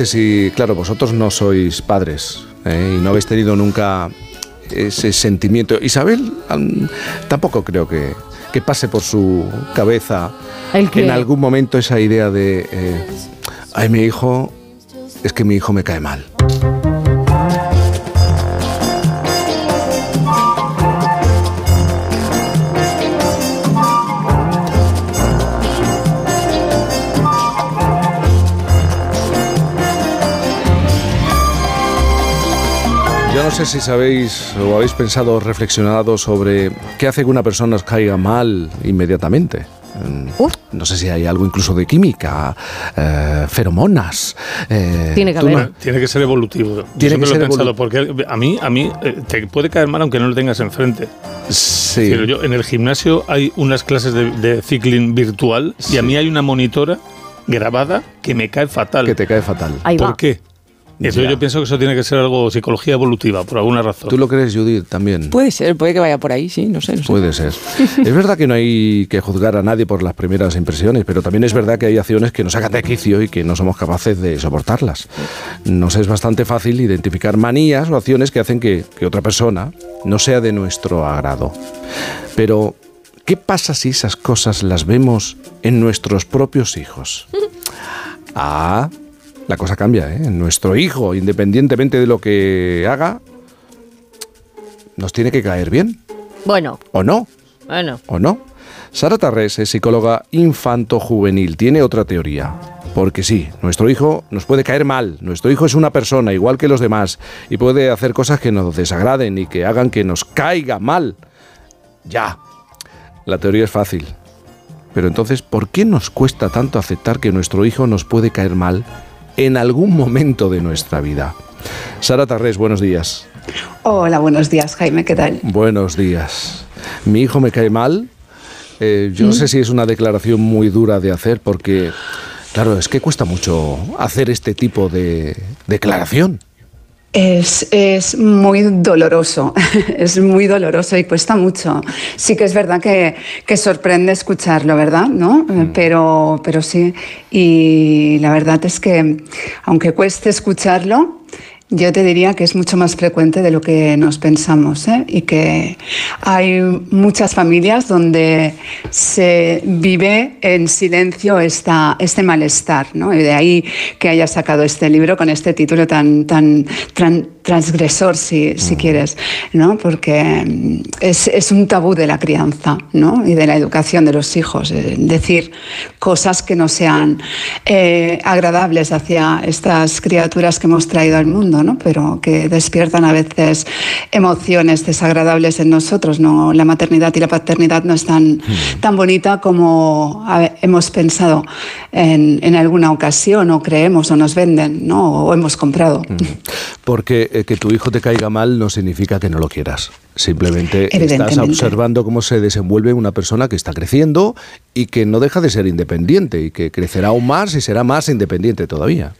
dice si, claro, vosotros no sois padres ¿eh? y no habéis tenido nunca ese sentimiento. Isabel tampoco creo que, que, pase por su cabeza en algún momento esa idea de, eh, ay, mi hijo, es que mi hijo me cae mal. No sé si sabéis o habéis pensado o reflexionado sobre qué hace que una persona os caiga mal inmediatamente. Mm, no sé si hay algo incluso de química, eh, feromonas. Eh, tiene que Tiene que ser evolutivo. Tiene que ser pensado, porque a mí, a mí eh, te puede caer mal aunque no lo tengas enfrente. Sí. Pero yo, en el gimnasio hay unas clases de, de cycling virtual y a mí hay una monitora grabada que me cae fatal. Que te cae fatal. ¿Por qué? Eso yo pienso que eso tiene que ser algo psicología evolutiva, por alguna razón. ¿Tú lo crees, Judith, también? Puede ser, puede que vaya por ahí, sí, no sé. puede ser. es verdad que no hay que juzgar a nadie por las primeras impresiones, pero también es verdad que hay acciones que nos sacan de quicio y que no somos capaces de soportarlas. Nos es bastante fácil identificar manías o acciones que hacen que, que otra persona no sea de nuestro agrado. Pero, ¿qué pasa si esas cosas las vemos en nuestros propios hijos? Ah, la cosa cambia. ¿eh? Nuestro hijo, independientemente de lo que haga, nos tiene que caer bien. Bueno. ¿O no? Bueno. ¿O no? Sara Tarrés es psicóloga infanto-juvenil. Tiene otra teoría. Porque sí, nuestro hijo nos puede caer mal. Nuestro hijo es una persona igual que los demás y puede hacer cosas que nos desagraden y que hagan que nos caiga mal. Ya. La teoría es fácil. Pero entonces, ¿por qué nos cuesta tanto aceptar que nuestro hijo nos puede caer mal en algún momento de nuestra vida. Sara Tarrés, buenos días. Hola, buenos días, Jaime, ¿qué tal? Buenos días. Mi hijo me cae mal. Eh, yo no sé mm. si es una declaración muy dura de hacer porque, claro, es que cuesta mucho hacer este tipo de declaración. Es, es, muy doloroso, es muy doloroso y cuesta mucho. Sí que es verdad que, que sorprende escucharlo, ¿verdad? ¿No? Mm. Pero, pero sí, y la verdad es que aunque cueste escucharlo, yo te diría que es mucho más frecuente de lo que nos pensamos ¿eh? y que hay muchas familias donde se vive en silencio esta, este malestar, ¿no? Y de ahí que haya sacado este libro con este título tan, tan, tan transgresor, si, si, quieres, ¿no? Porque mm, es, es, un tabú de la crianza ¿no? y de la educación de los hijos. Eh, decir cosas que no sean eh, agradables hacia estas criaturas que hemos traído al mundo, ¿no? pero que despiertan a veces emociones desagradables en nosotros. ¿no? La maternidad y la paternidad no es tan, hmm. tan bonita como hemos pensado en, en, alguna ocasión o creemos o nos venden ¿no? o hemos comprado. Porque eh, que tu hijo te caiga mal no significa que no lo quieras. Simplemente estás observando cómo se desenvuelve una persona que está creciendo y que no deja de ser independiente y que crecerá aún más y será más independiente todavía.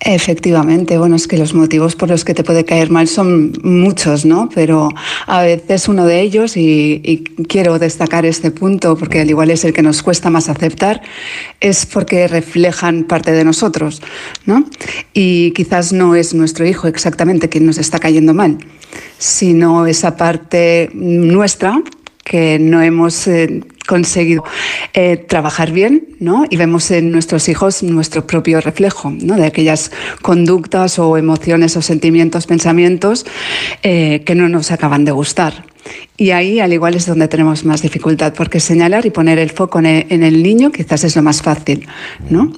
Efectivamente, bueno, es que los motivos por los que te puede caer mal son muchos, ¿no? Pero a veces uno de ellos, y, quiero destacar este punto porque al igual es el que nos cuesta más aceptar, es porque reflejan parte de nosotros, ¿no? Y quizás no es nuestro hijo exactamente quien nos está cayendo mal, sino esa parte nuestra que no hemos eh, conseguido eh, trabajar bien, ¿no? Y vemos en nuestros hijos nuestro propio reflejo, ¿no? De aquellas conductas o emociones o sentimientos, pensamientos eh, que no nos acaban de gustar. Y ahí, al igual, es donde tenemos más dificultad, porque señalar y poner el foco en el, niño quizás es lo más fácil, ¿no?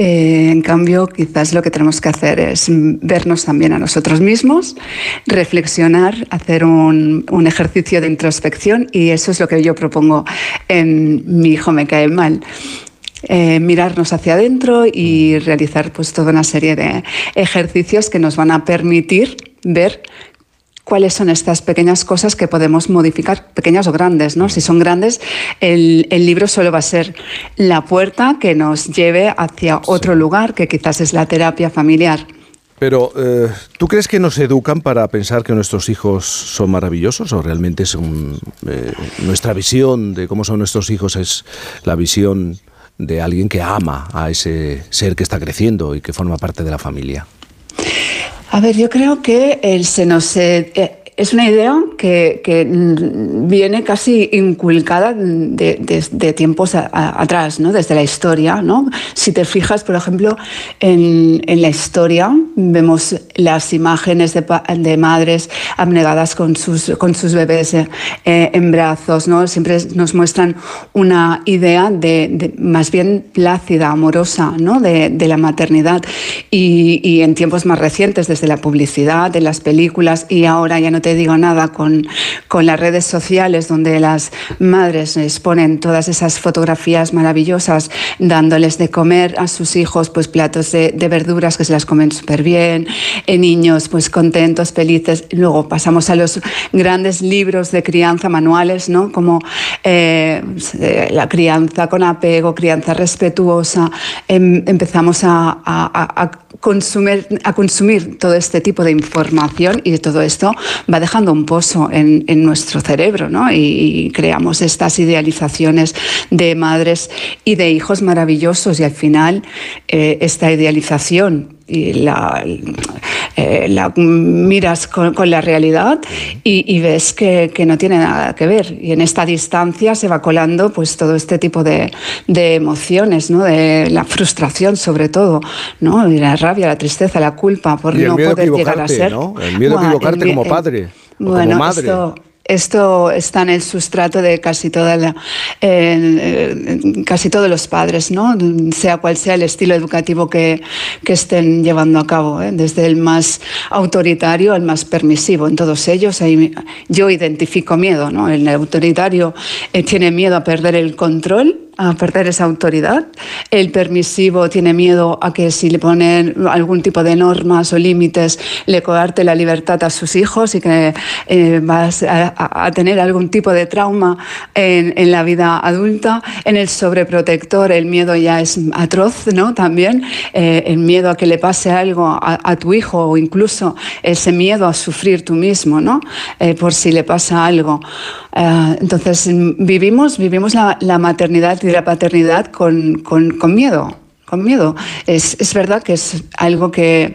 Eh, en cambio, quizás lo que tenemos que hacer es vernos también a nosotros mismos, reflexionar, hacer un, ejercicio de introspección y eso es lo que yo propongo en Mi hijo me cae mal. Eh, mirarnos hacia adentro y realizar pues toda una serie de ejercicios que nos van a permitir ver cuáles son estas pequeñas cosas que podemos modificar, pequeñas o grandes, ¿no? Si son grandes, el, libro solo va a ser la puerta que nos lleve hacia otro lugar, que quizás es la terapia familiar. Pero, eh, ¿tú crees que nos educan para pensar que nuestros hijos son maravillosos o realmente es eh, nuestra visión de cómo son nuestros hijos es la visión de alguien que ama a ese ser que está creciendo y que forma parte de la familia? A ver, yo creo que el, se nos, eh, es una idea que, viene casi inculcada de, tiempos atrás, ¿no? desde la historia. ¿no? Si te fijas, por ejemplo, en, la historia, vemos las imágenes de, madres abnegadas con sus, con sus bebés eh, en brazos. ¿no? Siempre nos muestran una idea de, más bien plácida, amorosa, ¿no? de, la maternidad. Y, y en tiempos más recientes, desde la publicidad, de las películas, y ahora ya no te digo nada con, con las redes sociales donde las madres exponen todas esas fotografías maravillosas dándoles de comer a sus hijos pues platos de, verduras que se las comen súper bien, eh, niños pues contentos, felices. Luego pasamos a los grandes libros de crianza manuales, ¿no? como eh, eh, la crianza con apego, crianza respetuosa. Em, empezamos a, a, consumir, a consumir todo este tipo de información y todo esto va dejando un pozo en, nuestro cerebro, ¿no? Y, creamos estas idealizaciones de madres y de hijos maravillosos y al final eh, esta idealización y la, eh, la miras con, la realidad y, ves que, no tiene nada que ver. Y en esta distancia se va colando pues todo este tipo de, emociones, ¿no? de la frustración sobre todo, ¿no? y la rabia, la tristeza, la culpa por no poder llegar a ser. El miedo a equivocarte como padre. Bueno, como madre. Esto está en el sustrato de casi, toda la, casi todos los padres, ¿no? sea cual sea el estilo educativo que, que estén llevando a cabo, ¿eh? desde el más autoritario al más permisivo. En todos ellos yo identifico miedo. ¿no? El autoritario eh, tiene miedo a perder el control a perder esa autoridad. El permisivo tiene miedo a que si le ponen algún tipo de normas o límites, le coarte la libertad a sus hijos y que eh, vas a, tener algún tipo de trauma en, la vida adulta. En el sobreprotector el miedo ya es atroz, ¿no? También eh, el miedo a que le pase algo a, a, tu hijo o incluso ese miedo a sufrir tú mismo, ¿no? Eh, por si le pasa algo. Entonces vivimos, vivimos la, la maternidad la paternidad con, con, miedo con miedo. Es, es, verdad que es algo que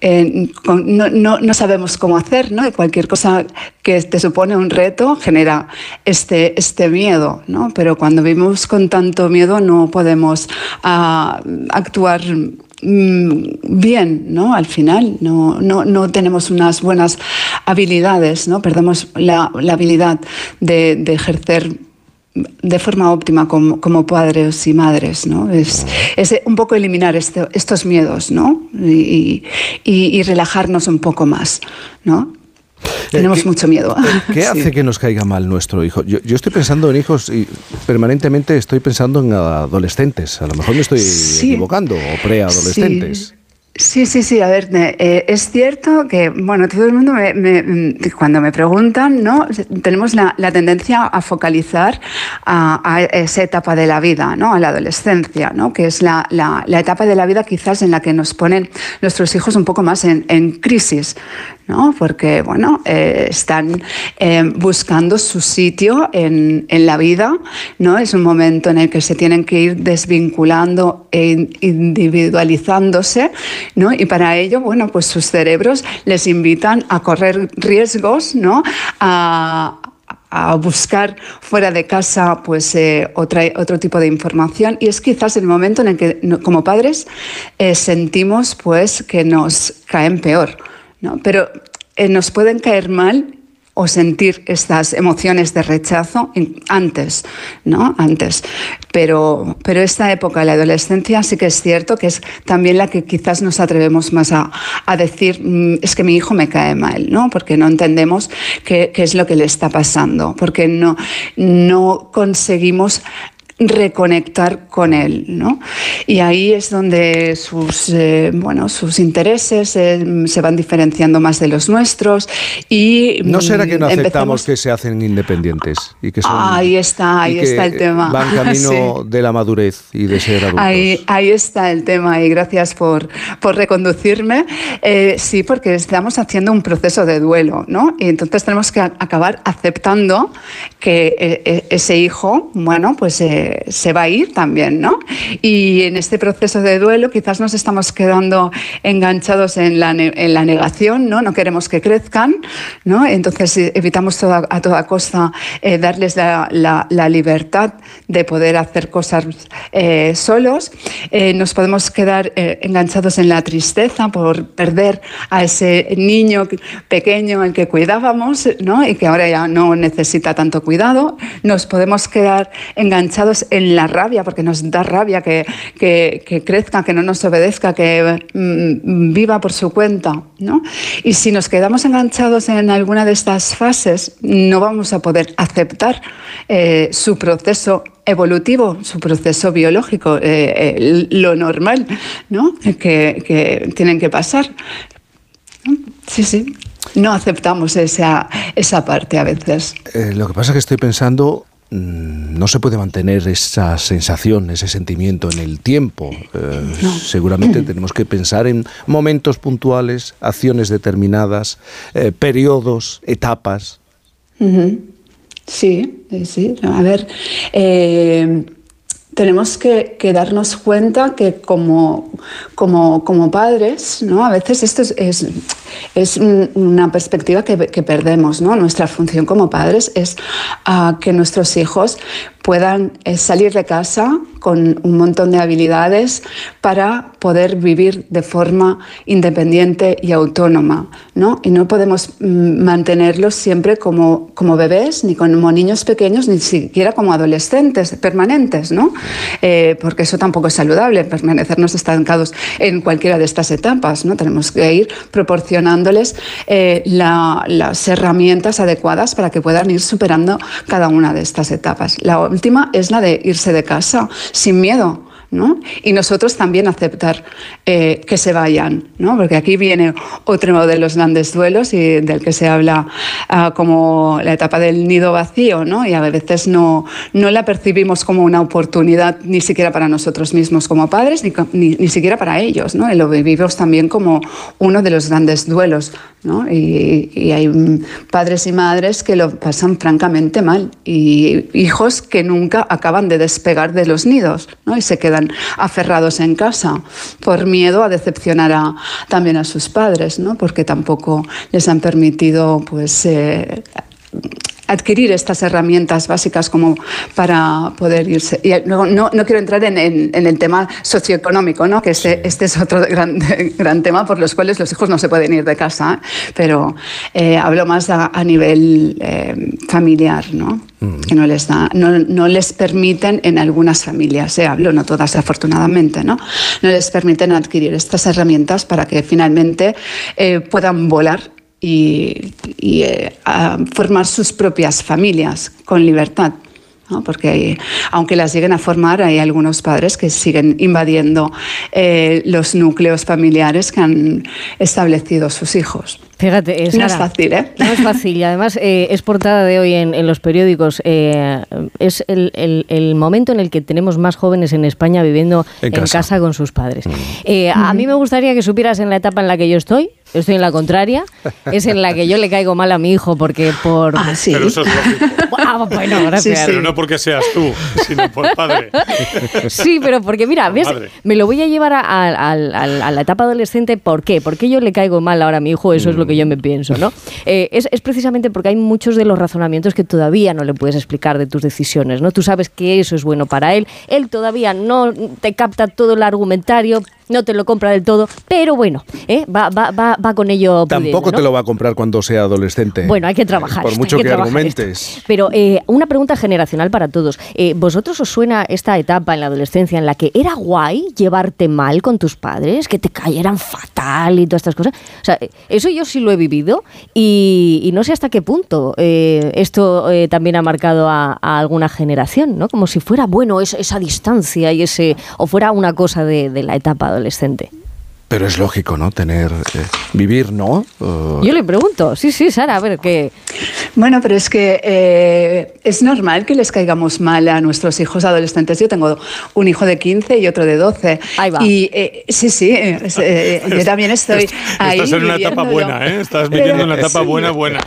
eh, no, no, no, sabemos cómo hacer, ¿no? Y cualquier cosa que te supone un reto genera este, este miedo, ¿no? Pero cuando vivimos con tanto miedo no podemos ah, actuar mm, bien, ¿no? Al final no, no, no, tenemos unas buenas habilidades, ¿no? Perdemos la, la habilidad de, de ejercer de forma óptima como, como, padres y madres, ¿no? Es, es un poco eliminar este, estos miedos, ¿no? Y, y, relajarnos un poco más, ¿no? Tenemos eh, mucho miedo. Eh, ¿Qué hace que nos caiga mal nuestro hijo? Yo, yo, estoy pensando en hijos y permanentemente estoy pensando en adolescentes. A lo mejor me estoy equivocando, o preadolescentes. Sí, sí, sí. A ver, eh, es cierto que, bueno, todo el mundo me, cuando me preguntan, ¿no? Tenemos la, tendencia a focalizar a, esa etapa de la vida, ¿no? A la adolescencia, ¿no? Que es la, etapa de la vida quizás en la que nos ponen nuestros hijos un poco más en, en crisis, ¿no? porque bueno, eh, están eh, buscando su sitio en, en, la vida, ¿no? es un momento en el que se tienen que ir desvinculando e individualizándose ¿no? y para ello bueno, pues sus cerebros les invitan a correr riesgos, ¿no? a, a buscar fuera de casa pues, eh, otra, otro tipo de información y es quizás el momento en el que como padres sentimos pues, que nos caen peor. Pero eh, nos pueden caer mal o sentir estas emociones de rechazo antes, ¿no? Antes. Pero, pero esta época, la adolescencia, sí que es cierto que es también la que quizás nos atrevemos más a, decir, mm, es que mi hijo me cae mal, ¿no? Porque no entendemos qué, qué es lo que le está pasando, porque no, no conseguimos reconectar con él, ¿no? Y ahí es donde sus, eh, bueno, sus intereses eh, se van diferenciando más de los nuestros y... ¿No será que no aceptamos que se hacen independientes? Y que ahí está, ahí está el tema. Van camino de la madurez y de ser adultos. Ahí, ahí está el tema y gracias por, por reconducirme. Eh, sí, porque estamos haciendo un proceso de duelo, ¿no? Y entonces tenemos que acabar aceptando que ese hijo, bueno, pues se, va a ir también, ¿no? Y en este proceso de duelo quizás nos estamos quedando enganchados en la, negación, ¿no? No queremos que crezcan, ¿no? Entonces eh, evitamos a toda costa eh, darles la, libertad de poder hacer cosas eh, solos. nos podemos quedar enganchados en la tristeza por perder a ese niño pequeño al que cuidábamos, ¿no? Y que ahora ya no necesita tanto cuidado. Nos podemos quedar enganchados en la rabia, porque nos da rabia que, que, crezca, que no nos obedezca, que mm, viva por su cuenta. ¿no? Y si nos quedamos enganchados en alguna de estas fases, no vamos a poder aceptar eh, su proceso evolutivo, su proceso biológico, eh, lo normal ¿no? que, que tienen que pasar. Sí, sí. No aceptamos esa, esa parte a veces. Eh, lo que pasa es que estoy pensando Mm, no se puede mantener esa sensación, ese sentimiento en el tiempo. Eh, seguramente tenemos que pensar en momentos puntuales, acciones determinadas, eh, periodos, etapas. Sí, sí. A ver, eh, tenemos que, darnos cuenta que como, como, como, padres, ¿no? a veces esto es, es, una perspectiva que, perdemos. ¿no? Nuestra función como padres es ah, que nuestros hijos puedan eh, salir de casa con un montón de habilidades para poder vivir de forma independiente y autónoma. ¿no? Y no podemos mm, mantenerlos siempre como, como bebés, ni como niños pequeños, ni siquiera como adolescentes permanentes, ¿no? Eh, porque eso tampoco es saludable, permanecernos estancados en cualquiera de estas etapas. ¿no? Tenemos que ir proporcionándoles eh, las herramientas adecuadas para que puedan ir superando cada una de estas etapas. La, última es la de irse de casa sin miedo. ¿no? Y nosotros también aceptar eh, que se vayan, ¿no? porque aquí viene otro de los grandes duelos y del que se habla ah, como la etapa del nido vacío, ¿no? y a veces no, no la percibimos como una oportunidad ni siquiera para nosotros mismos como padres, ni, ni, ni siquiera para ellos, ¿no? y lo vivimos también como uno de los grandes duelos. ¿no? Y, y, hay padres y madres que lo pasan francamente mal y hijos que nunca acaban de despegar de los nidos ¿no? y se quedan aferrados en casa por miedo a decepcionar a, también a sus padres, ¿no? porque tampoco les han permitido pues, eh, adquirir estas herramientas básicas como para poder irse. Y no, no, quiero entrar en, en, el tema socioeconómico, ¿no? que este, este es otro gran, gran, tema por los cuales los hijos no se pueden ir de casa, ¿eh? pero eh, hablo más a, nivel eh, familiar, ¿no? Mm. que no les, da, no, no, les permiten en algunas familias, hablo, no todas afortunadamente, ¿no? no les permiten adquirir estas herramientas para que finalmente puedan volar y, eh, formar sus propias familias con libertad. porque aunque las lleguen a formar, hay algunos padres que siguen invadiendo eh, los núcleos familiares que han establecido sus hijos. Fíjate, no es fácil, ¿eh? No es fácil. Y además eh, es portada de hoy en, los periódicos. es el, momento en el que tenemos más jóvenes en España viviendo en, casa. con sus padres. Mm. a mí me gustaría que supieras en la etapa en la que yo estoy, estoy en la contraria, es en la que yo le caigo mal a mi hijo porque por... Ah, sí. Pero eso es lógico. Ah, bueno, gracias. Pero no porque seas tú, sino por padre. Sí, pero porque mira, me lo voy a llevar a, la etapa adolescente. ¿Por qué? Porque yo le caigo mal ahora a mi hijo, eso es lo que yo me pienso, ¿no? Eh, es, es, precisamente porque hay muchos de los razonamientos que todavía no le puedes explicar de tus decisiones, ¿no? Tú sabes que eso es bueno para él, él todavía no te capta todo el argumentario, no te lo compra del todo, pero bueno, ¿eh? va, va, va, va, con ello. Tampoco te lo va a comprar cuando sea adolescente. Bueno, hay que trabajar. Por mucho que, argumentes. Pero eh, una pregunta generacional para todos. Eh, ¿Vosotros os suena esta etapa en la adolescencia en la que era guay llevarte mal con tus padres, que te cayeran fatal y todas estas cosas? O sea, eso yo sí lo he vivido y, no sé hasta qué punto esto también ha marcado a, alguna generación, ¿no? Como si fuera bueno esa, distancia y ese o fuera una cosa de, de la etapa adolescente. Pero es lógico, ¿no? Tener, eh, vivir, ¿no? Yo le pregunto, sí, sí, Sara, a ver qué. Bueno, pero es que eh, es normal que les caigamos mal a nuestros hijos adolescentes. Yo tengo un hijo de 15 y otro de 12. Ahí va. Y eh, sí, sí, yo también estoy ahí. Estás en una etapa buena, ¿eh? Estás viviendo una etapa buena, buena.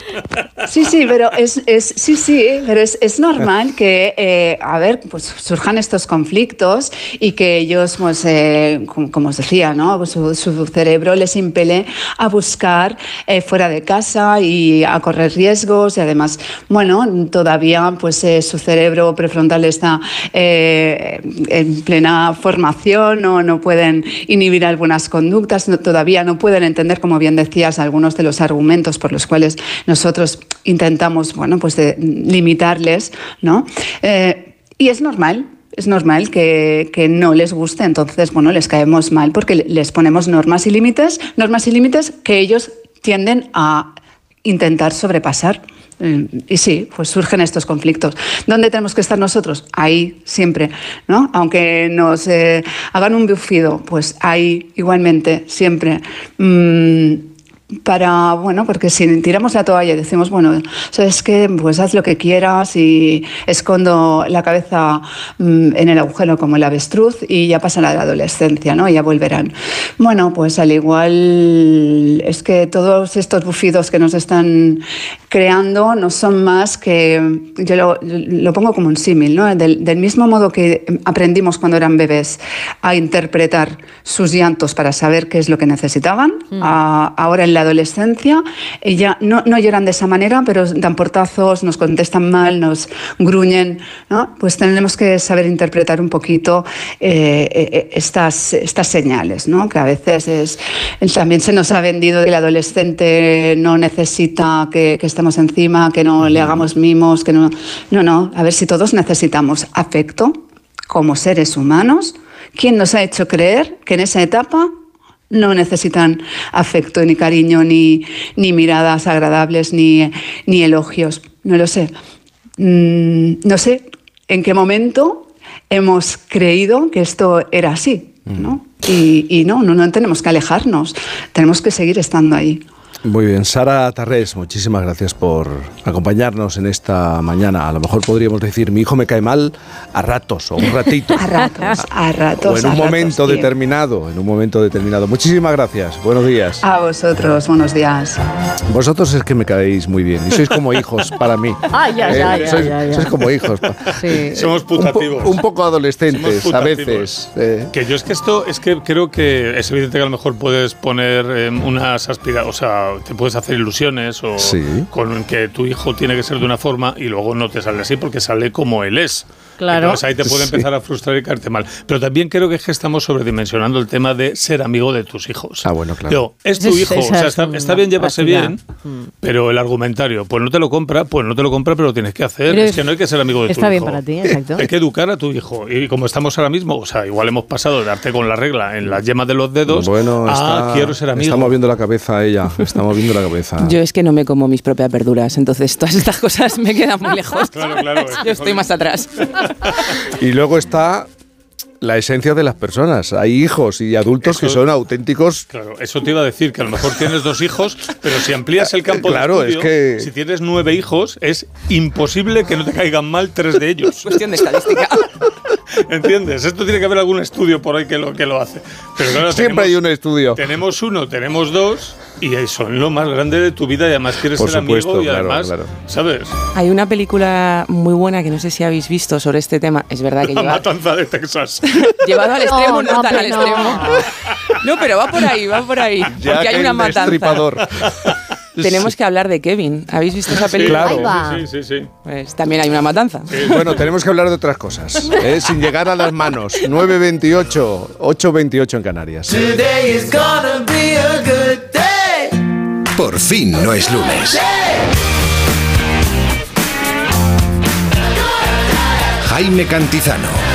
Sí, sí, pero es, es sí, sí, pero es, es normal que, eh, a ver, pues surjan estos conflictos y que ellos, pues, eh, como, como, os decía, ¿no? Pues su, su, cerebro les impele a buscar eh, fuera de casa y a correr riesgos y además, bueno, todavía, pues, su cerebro prefrontal está en plena formación, o no pueden inhibir algunas conductas, no, todavía no pueden entender, como bien decías, algunos de los argumentos por los cuales nosotros intentamos, bueno, pues de limitarles, ¿no? Eh, y es normal, es normal que, que, no les guste, entonces, bueno, les caemos mal porque les ponemos normas y límites, normas y límites que ellos tienden a intentar sobrepasar. Eh, y sí, pues surgen estos conflictos. ¿Dónde tenemos que estar nosotros? Ahí, siempre, ¿no? Aunque nos eh, hagan un bufido, pues ahí, igualmente, siempre. Mm, para, bueno, porque si tiramos la toalla y decimos, bueno, sabes que pues haz lo que quieras y escondo la cabeza mm, en el agujero como el avestruz y ya pasa la adolescencia, ¿no? Y ya volverán. Bueno, pues al igual es que todos estos bufidos que nos están creando no son más que, yo lo, lo pongo como un símil, ¿no? Del, del, mismo modo que aprendimos cuando eran bebés a interpretar sus llantos para saber qué es lo que necesitaban, mm. a, ahora en la adolescencia, ya no, no, lloran de esa manera, pero dan portazos, nos contestan mal, nos gruñen, ¿no? Pues tenemos que saber interpretar un poquito eh, eh, estas, estas señales, ¿no? Que a veces es, también se nos ha vendido que el adolescente no necesita que, que estemos encima, que no le hagamos mimos, que no... No, no, a ver si todos necesitamos afecto como seres humanos. ¿Quién nos ha hecho creer que en esa etapa no necesitan afecto, ni cariño, ni, ni miradas agradables, ni, ni, elogios. No lo sé. Mm, no sé en qué momento hemos creído que esto era así. ¿no? Y, y no, no, no tenemos que alejarnos, tenemos que seguir estando ahí. Muy bien, Sara Tarrés, muchísimas gracias por acompañarnos en esta mañana. A lo mejor podríamos decir, mi hijo me cae mal a ratos o un ratito. a ratos, a ratos. O en un momento determinado, en un momento determinado. Muchísimas gracias, buenos días. A vosotros, buenos días. Vosotros es que me caéis muy bien y sois como hijos para mí. Ah, ya, ya, eh, ya, sois, ya, ya. sois como hijos. Sí. Somos putativos. Un, po un poco adolescentes a veces. eh. Que yo es que esto, es que creo que es evidente que a lo mejor puedes poner eh, unas aspiraciones, o sea, te puedes hacer ilusiones o Sí. con que tu hijo tiene que ser de una forma y luego no te sale así porque sale como él es. Claro. Entonces ahí te puede Sí. empezar a frustrar y caerte mal. Pero también creo que es que estamos sobredimensionando el tema de ser amigo de tus hijos. Ah, bueno, claro. Digo, es tu hijo, o sea, está, está bien llevarse práctica. bien, pero el argumentario, pues no te lo compra, pues no te lo compra, pero lo tienes que hacer. Pero es que no hay que ser amigo de tu está bien hijo. para ti, exacto. Hay que educar a tu hijo. Y como estamos ahora mismo, o sea, igual hemos pasado de darte con la regla en las yemas de los dedos Bueno, a está, quiero ser amigo. está moviendo la cabeza ella, está moviendo la cabeza. Yo es que no me como mis propias verduras, entonces todas estas cosas me quedan muy lejos. Claro, claro, es que, Yo estoy más atrás. Y luego está la esencia de las personas. Hay hijos y adultos que Eso- son auténticos Claro, eso te iba a decir, que a lo mejor tienes dos hijos, pero si amplías el campo Claro, de es estudio, que- si tienes nueve hijos, es imposible que no te caigan mal tres de ellos. Cuestión de estadística. ¿Entiendes? Esto tiene que haber algún estudio por ahí que lo, que lo hace. Pero claro, Siempre hay tenemos- un estudio. Tenemos uno, tenemos dos, y son lo más grande de tu vida, y además quieres Por ser supuesto, amigo, y claro, además, claro. ¿sabes? Hay una película muy buena que no sé si habéis visto sobre este tema. Es verdad que La lleva, matanza de Texas. llevado al extremo, no, no, tan pero al extremo. No, pero va por ahí, va por ahí. Ya porque hay una matanza. Tenemos que hablar de Kevin. ¿Habéis visto esa película? claro. Sí, sí, sí. Pues también hay una matanza. Bueno, tenemos que hablar de otras cosas, ¿eh? sin llegar a las manos. 9.28, 8.28 en Canarias. Today is gonna be a good day. Por fin no es lunes. Jaime Cantizano.